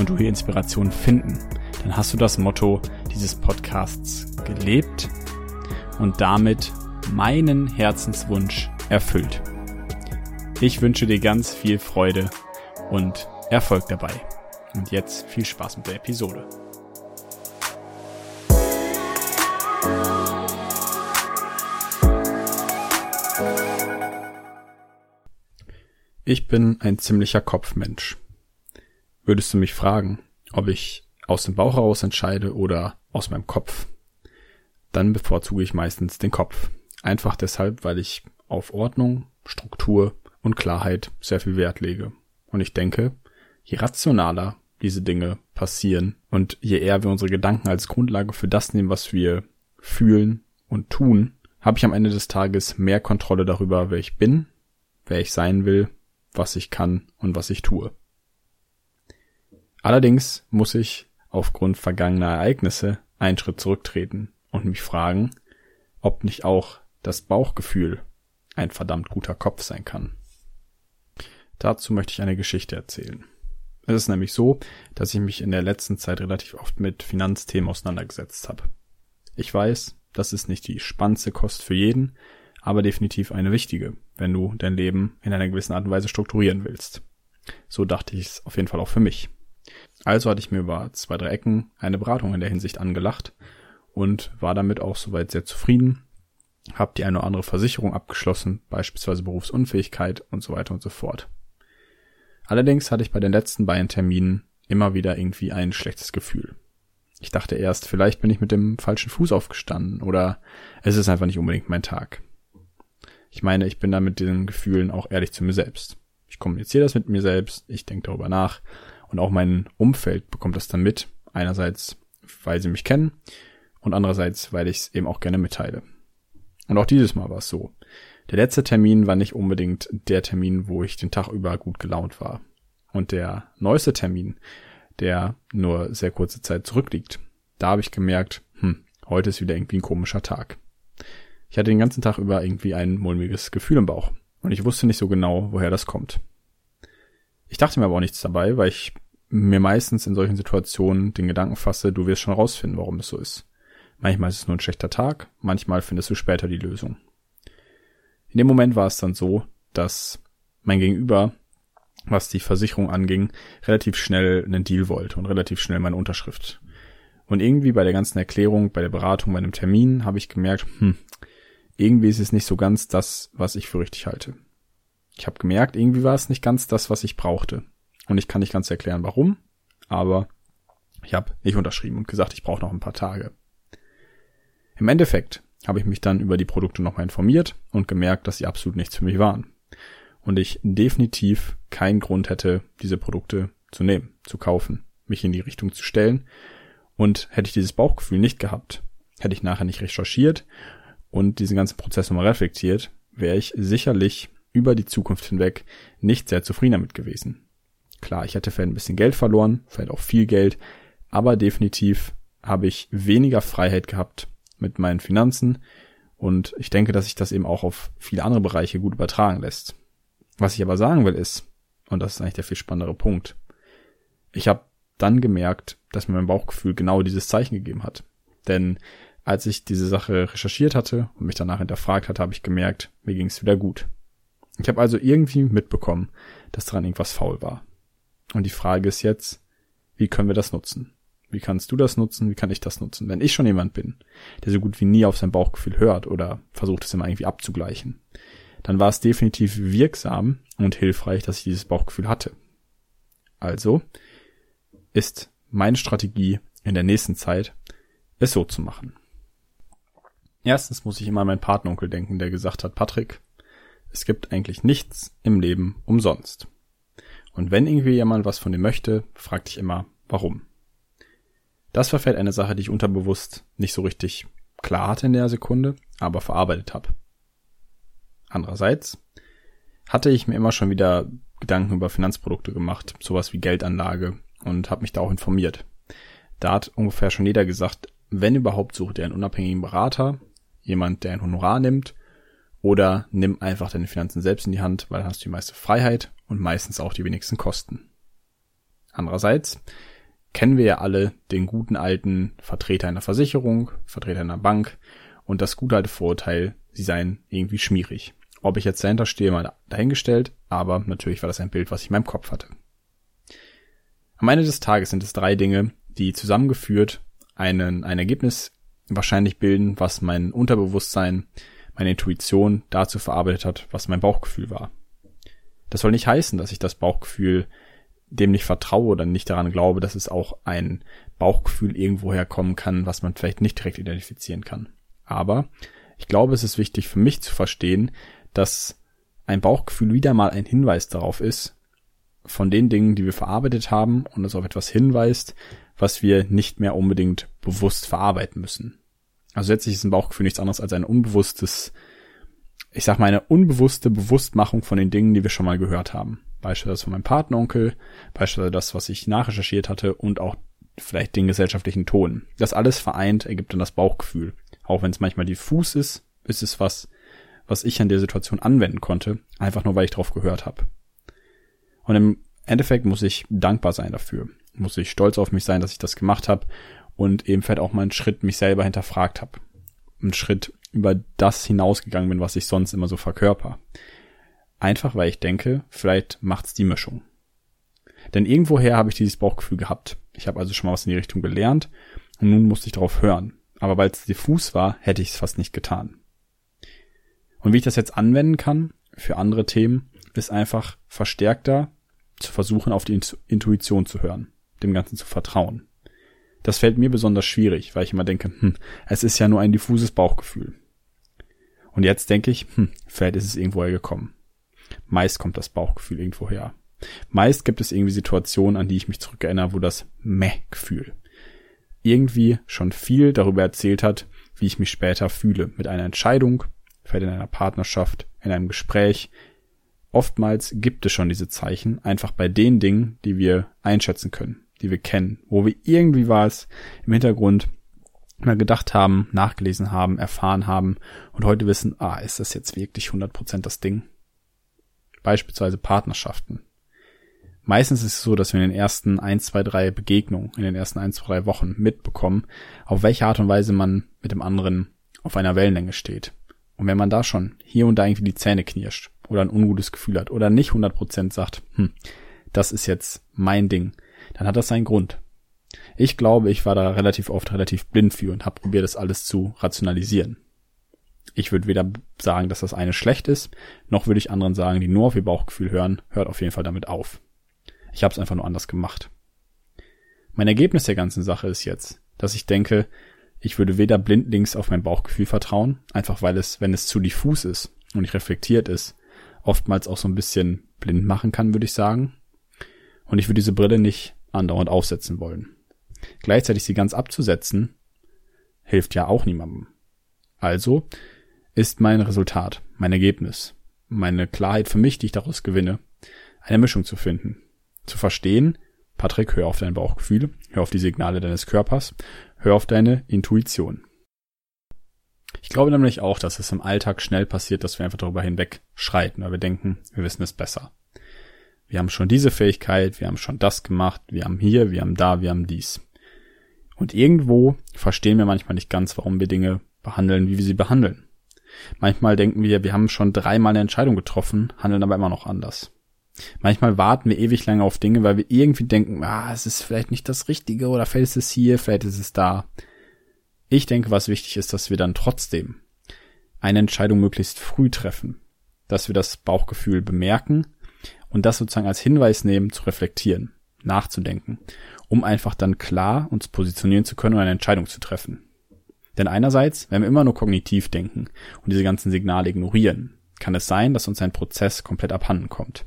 und du hier Inspiration finden, dann hast du das Motto dieses Podcasts gelebt und damit meinen Herzenswunsch erfüllt. Ich wünsche dir ganz viel Freude und Erfolg dabei. Und jetzt viel Spaß mit der Episode. Ich bin ein ziemlicher Kopfmensch. Würdest du mich fragen, ob ich aus dem Bauch heraus entscheide oder aus meinem Kopf, dann bevorzuge ich meistens den Kopf. Einfach deshalb, weil ich auf Ordnung, Struktur und Klarheit sehr viel Wert lege. Und ich denke, je rationaler diese Dinge passieren und je eher wir unsere Gedanken als Grundlage für das nehmen, was wir fühlen und tun, habe ich am Ende des Tages mehr Kontrolle darüber, wer ich bin, wer ich sein will, was ich kann und was ich tue. Allerdings muss ich aufgrund vergangener Ereignisse einen Schritt zurücktreten und mich fragen, ob nicht auch das Bauchgefühl ein verdammt guter Kopf sein kann. Dazu möchte ich eine Geschichte erzählen. Es ist nämlich so, dass ich mich in der letzten Zeit relativ oft mit Finanzthemen auseinandergesetzt habe. Ich weiß, das ist nicht die spannendste Kost für jeden, aber definitiv eine wichtige, wenn du dein Leben in einer gewissen Art und Weise strukturieren willst. So dachte ich es auf jeden Fall auch für mich. Also hatte ich mir über zwei, drei Ecken eine Beratung in der Hinsicht angelacht und war damit auch soweit sehr zufrieden. Hab die eine oder andere Versicherung abgeschlossen, beispielsweise Berufsunfähigkeit und so weiter und so fort. Allerdings hatte ich bei den letzten beiden Terminen immer wieder irgendwie ein schlechtes Gefühl. Ich dachte erst, vielleicht bin ich mit dem falschen Fuß aufgestanden oder es ist einfach nicht unbedingt mein Tag. Ich meine, ich bin da mit diesen Gefühlen auch ehrlich zu mir selbst. Ich kommuniziere das mit mir selbst, ich denke darüber nach und auch mein Umfeld bekommt das dann mit. Einerseits, weil sie mich kennen und andererseits, weil ich es eben auch gerne mitteile. Und auch dieses Mal war es so. Der letzte Termin war nicht unbedingt der Termin, wo ich den Tag über gut gelaunt war. Und der neueste Termin, der nur sehr kurze Zeit zurückliegt, da habe ich gemerkt, hm, heute ist wieder irgendwie ein komischer Tag. Ich hatte den ganzen Tag über irgendwie ein mulmiges Gefühl im Bauch. Und ich wusste nicht so genau, woher das kommt. Ich dachte mir aber auch nichts dabei, weil ich mir meistens in solchen Situationen den Gedanken fasse, du wirst schon rausfinden, warum es so ist. Manchmal ist es nur ein schlechter Tag, manchmal findest du später die Lösung. In dem Moment war es dann so, dass mein Gegenüber, was die Versicherung anging, relativ schnell einen Deal wollte und relativ schnell meine Unterschrift. Und irgendwie bei der ganzen Erklärung, bei der Beratung, bei einem Termin habe ich gemerkt, hm, irgendwie ist es nicht so ganz das, was ich für richtig halte. Ich habe gemerkt, irgendwie war es nicht ganz das, was ich brauchte. Und ich kann nicht ganz erklären, warum, aber ich habe nicht unterschrieben und gesagt, ich brauche noch ein paar Tage. Im Endeffekt habe ich mich dann über die Produkte nochmal informiert und gemerkt, dass sie absolut nichts für mich waren. Und ich definitiv keinen Grund hätte, diese Produkte zu nehmen, zu kaufen, mich in die Richtung zu stellen. Und hätte ich dieses Bauchgefühl nicht gehabt, hätte ich nachher nicht recherchiert und diesen ganzen Prozess nochmal reflektiert, wäre ich sicherlich über die Zukunft hinweg nicht sehr zufrieden damit gewesen. Klar, ich hätte vielleicht ein bisschen Geld verloren, vielleicht auch viel Geld, aber definitiv habe ich weniger Freiheit gehabt mit meinen Finanzen und ich denke, dass sich das eben auch auf viele andere Bereiche gut übertragen lässt. Was ich aber sagen will ist, und das ist eigentlich der viel spannendere Punkt, ich habe dann gemerkt, dass mir mein Bauchgefühl genau dieses Zeichen gegeben hat. Denn als ich diese Sache recherchiert hatte und mich danach hinterfragt hatte, habe ich gemerkt, mir ging es wieder gut. Ich habe also irgendwie mitbekommen, dass daran irgendwas faul war. Und die Frage ist jetzt, wie können wir das nutzen? Wie kannst du das nutzen? Wie kann ich das nutzen? Wenn ich schon jemand bin, der so gut wie nie auf sein Bauchgefühl hört oder versucht es immer irgendwie abzugleichen, dann war es definitiv wirksam und hilfreich, dass ich dieses Bauchgefühl hatte. Also ist meine Strategie in der nächsten Zeit, es so zu machen. Erstens muss ich immer an meinen Partneronkel denken, der gesagt hat, Patrick, es gibt eigentlich nichts im Leben umsonst. Und wenn irgendwie jemand was von dir möchte, frag dich immer, warum. Das vielleicht eine Sache, die ich unterbewusst nicht so richtig klar hatte in der Sekunde, aber verarbeitet habe. Andererseits hatte ich mir immer schon wieder Gedanken über Finanzprodukte gemacht, sowas wie Geldanlage und habe mich da auch informiert. Da hat ungefähr schon jeder gesagt, wenn überhaupt sucht er einen unabhängigen Berater, jemand, der ein Honorar nimmt, oder nimm einfach deine Finanzen selbst in die Hand, weil dann hast du die meiste Freiheit und meistens auch die wenigsten Kosten. Andererseits kennen wir ja alle den guten alten Vertreter einer Versicherung, Vertreter einer Bank und das gute alte Vorurteil, sie seien irgendwie schmierig. Ob ich jetzt dahinter stehe, mal dahingestellt, aber natürlich war das ein Bild, was ich in meinem Kopf hatte. Am Ende des Tages sind es drei Dinge, die zusammengeführt einen, ein Ergebnis wahrscheinlich bilden, was mein Unterbewusstsein, meine Intuition dazu verarbeitet hat, was mein Bauchgefühl war. Das soll nicht heißen, dass ich das Bauchgefühl dem nicht vertraue oder nicht daran glaube, dass es auch ein Bauchgefühl irgendwo herkommen kann, was man vielleicht nicht direkt identifizieren kann. Aber ich glaube, es ist wichtig für mich zu verstehen, dass ein Bauchgefühl wieder mal ein Hinweis darauf ist, von den Dingen, die wir verarbeitet haben und es auf etwas hinweist, was wir nicht mehr unbedingt bewusst verarbeiten müssen. Also letztlich ist ein Bauchgefühl nichts anderes als ein unbewusstes, ich sag mal eine unbewusste Bewusstmachung von den Dingen, die wir schon mal gehört haben. Beispielsweise von meinem Patenonkel, beispielsweise das, was ich nachrecherchiert hatte und auch vielleicht den gesellschaftlichen Ton. Das alles vereint ergibt dann das Bauchgefühl. Auch wenn es manchmal diffus ist, ist es was, was ich an der Situation anwenden konnte, einfach nur weil ich drauf gehört habe. Und im Endeffekt muss ich dankbar sein dafür. Muss ich stolz auf mich sein, dass ich das gemacht habe und eben vielleicht auch mal einen Schritt mich selber hinterfragt habe. Einen Schritt über das hinausgegangen bin, was ich sonst immer so verkörper. Einfach weil ich denke, vielleicht macht's die Mischung. Denn irgendwoher habe ich dieses Bauchgefühl gehabt. Ich habe also schon mal was in die Richtung gelernt und nun musste ich darauf hören. Aber weil es diffus war, hätte ich es fast nicht getan. Und wie ich das jetzt anwenden kann für andere Themen, ist einfach verstärkter zu versuchen, auf die Intuition zu hören, dem Ganzen zu vertrauen. Das fällt mir besonders schwierig, weil ich immer denke, hm, es ist ja nur ein diffuses Bauchgefühl. Und jetzt denke ich, hm, vielleicht ist es irgendwoher gekommen. Meist kommt das Bauchgefühl irgendwo her. Meist gibt es irgendwie Situationen, an die ich mich zurückerinnere, wo das Meh-Gefühl irgendwie schon viel darüber erzählt hat, wie ich mich später fühle mit einer Entscheidung, vielleicht in einer Partnerschaft, in einem Gespräch. Oftmals gibt es schon diese Zeichen, einfach bei den Dingen, die wir einschätzen können, die wir kennen, wo wir irgendwie was im Hintergrund mal gedacht haben, nachgelesen haben, erfahren haben und heute wissen, ah, ist das jetzt wirklich 100% das Ding? Beispielsweise Partnerschaften. Meistens ist es so, dass wir in den ersten ein, zwei, drei Begegnungen, in den ersten ein, zwei, drei Wochen mitbekommen, auf welche Art und Weise man mit dem anderen auf einer Wellenlänge steht. Und wenn man da schon hier und da irgendwie die Zähne knirscht oder ein ungutes Gefühl hat oder nicht 100% sagt, hm, das ist jetzt mein Ding, dann hat das seinen Grund. Ich glaube, ich war da relativ oft relativ blind für und habe probiert, das alles zu rationalisieren. Ich würde weder sagen, dass das eine schlecht ist, noch würde ich anderen sagen, die nur auf ihr Bauchgefühl hören, hört auf jeden Fall damit auf. Ich habe es einfach nur anders gemacht. Mein Ergebnis der ganzen Sache ist jetzt, dass ich denke, ich würde weder blindlings auf mein Bauchgefühl vertrauen, einfach weil es, wenn es zu diffus ist und nicht reflektiert ist, oftmals auch so ein bisschen blind machen kann, würde ich sagen. Und ich würde diese Brille nicht andauernd aufsetzen wollen. Gleichzeitig sie ganz abzusetzen, hilft ja auch niemandem. Also ist mein Resultat, mein Ergebnis, meine Klarheit für mich, die ich daraus gewinne, eine Mischung zu finden. Zu verstehen, Patrick, hör auf dein Bauchgefühl, hör auf die Signale deines Körpers, hör auf deine Intuition. Ich glaube nämlich auch, dass es im Alltag schnell passiert, dass wir einfach darüber hinweg schreiten, weil wir denken, wir wissen es besser. Wir haben schon diese Fähigkeit, wir haben schon das gemacht, wir haben hier, wir haben da, wir haben dies. Und irgendwo verstehen wir manchmal nicht ganz, warum wir Dinge behandeln, wie wir sie behandeln. Manchmal denken wir, wir haben schon dreimal eine Entscheidung getroffen, handeln aber immer noch anders. Manchmal warten wir ewig lange auf Dinge, weil wir irgendwie denken, ah, es ist vielleicht nicht das Richtige oder vielleicht ist es hier, vielleicht ist es da. Ich denke, was wichtig ist, dass wir dann trotzdem eine Entscheidung möglichst früh treffen, dass wir das Bauchgefühl bemerken und das sozusagen als Hinweis nehmen, zu reflektieren, nachzudenken, um einfach dann klar uns positionieren zu können und eine Entscheidung zu treffen. Denn einerseits, wenn wir immer nur kognitiv denken und diese ganzen Signale ignorieren, kann es sein, dass uns ein Prozess komplett abhanden kommt.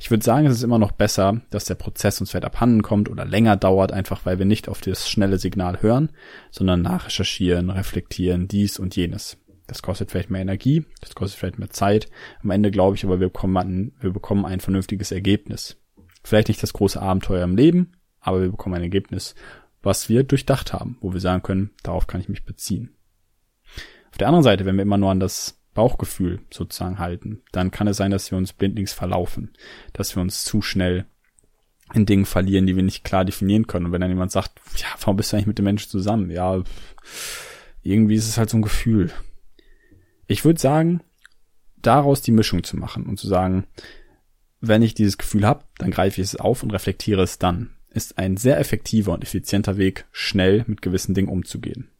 Ich würde sagen, es ist immer noch besser, dass der Prozess uns vielleicht abhanden kommt oder länger dauert, einfach weil wir nicht auf das schnelle Signal hören, sondern nachrecherchieren, reflektieren, dies und jenes. Das kostet vielleicht mehr Energie, das kostet vielleicht mehr Zeit. Am Ende glaube ich aber, wir bekommen, ein, wir bekommen ein vernünftiges Ergebnis. Vielleicht nicht das große Abenteuer im Leben, aber wir bekommen ein Ergebnis, was wir durchdacht haben, wo wir sagen können, darauf kann ich mich beziehen. Auf der anderen Seite, wenn wir immer nur an das Bauchgefühl sozusagen halten, dann kann es sein, dass wir uns blindlings verlaufen, dass wir uns zu schnell in Dingen verlieren, die wir nicht klar definieren können. Und wenn dann jemand sagt, ja, warum bist du eigentlich mit dem Menschen zusammen? Ja, irgendwie ist es halt so ein Gefühl. Ich würde sagen, daraus die Mischung zu machen und zu sagen, wenn ich dieses Gefühl habe, dann greife ich es auf und reflektiere es dann, ist ein sehr effektiver und effizienter Weg, schnell mit gewissen Dingen umzugehen.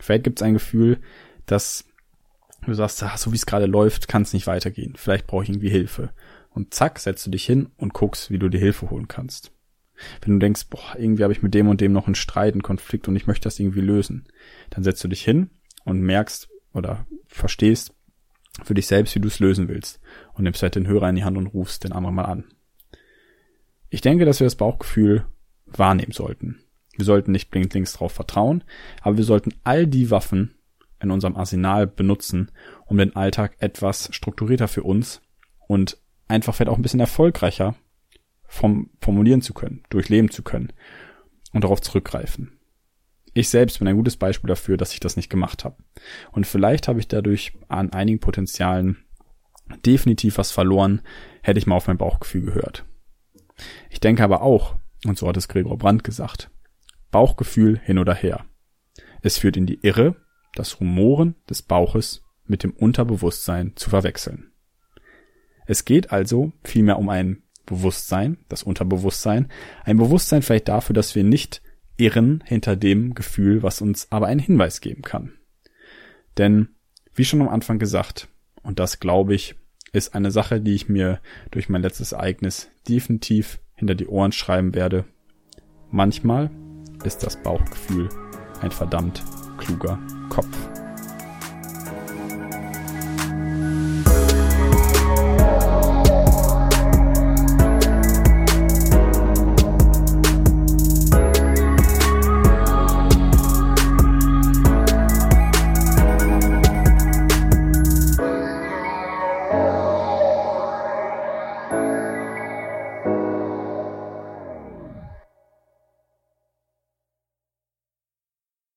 Vielleicht gibt es ein Gefühl, dass du sagst, ach, so wie es gerade läuft, kann es nicht weitergehen. Vielleicht brauche ich irgendwie Hilfe. Und zack, setzt du dich hin und guckst, wie du dir Hilfe holen kannst. Wenn du denkst, boah, irgendwie habe ich mit dem und dem noch einen Streit, einen Konflikt und ich möchte das irgendwie lösen, dann setzt du dich hin und merkst oder verstehst für dich selbst, wie du es lösen willst und nimmst halt den Hörer in die Hand und rufst den anderen mal an. Ich denke, dass wir das Bauchgefühl wahrnehmen sollten. Wir sollten nicht blindlings drauf vertrauen, aber wir sollten all die Waffen in unserem Arsenal benutzen, um den Alltag etwas strukturierter für uns und einfach vielleicht auch ein bisschen erfolgreicher vom, formulieren zu können, durchleben zu können und darauf zurückgreifen. Ich selbst bin ein gutes Beispiel dafür, dass ich das nicht gemacht habe. Und vielleicht habe ich dadurch an einigen Potenzialen definitiv was verloren, hätte ich mal auf mein Bauchgefühl gehört. Ich denke aber auch, und so hat es Gregor Brandt gesagt, Bauchgefühl hin oder her. Es führt in die Irre, das Rumoren des Bauches mit dem Unterbewusstsein zu verwechseln. Es geht also vielmehr um ein Bewusstsein, das Unterbewusstsein, ein Bewusstsein vielleicht dafür, dass wir nicht irren hinter dem Gefühl, was uns aber einen Hinweis geben kann. Denn, wie schon am Anfang gesagt, und das glaube ich, ist eine Sache, die ich mir durch mein letztes Ereignis definitiv hinter die Ohren schreiben werde. Manchmal ist das Bauchgefühl ein verdammt kluger Kopf.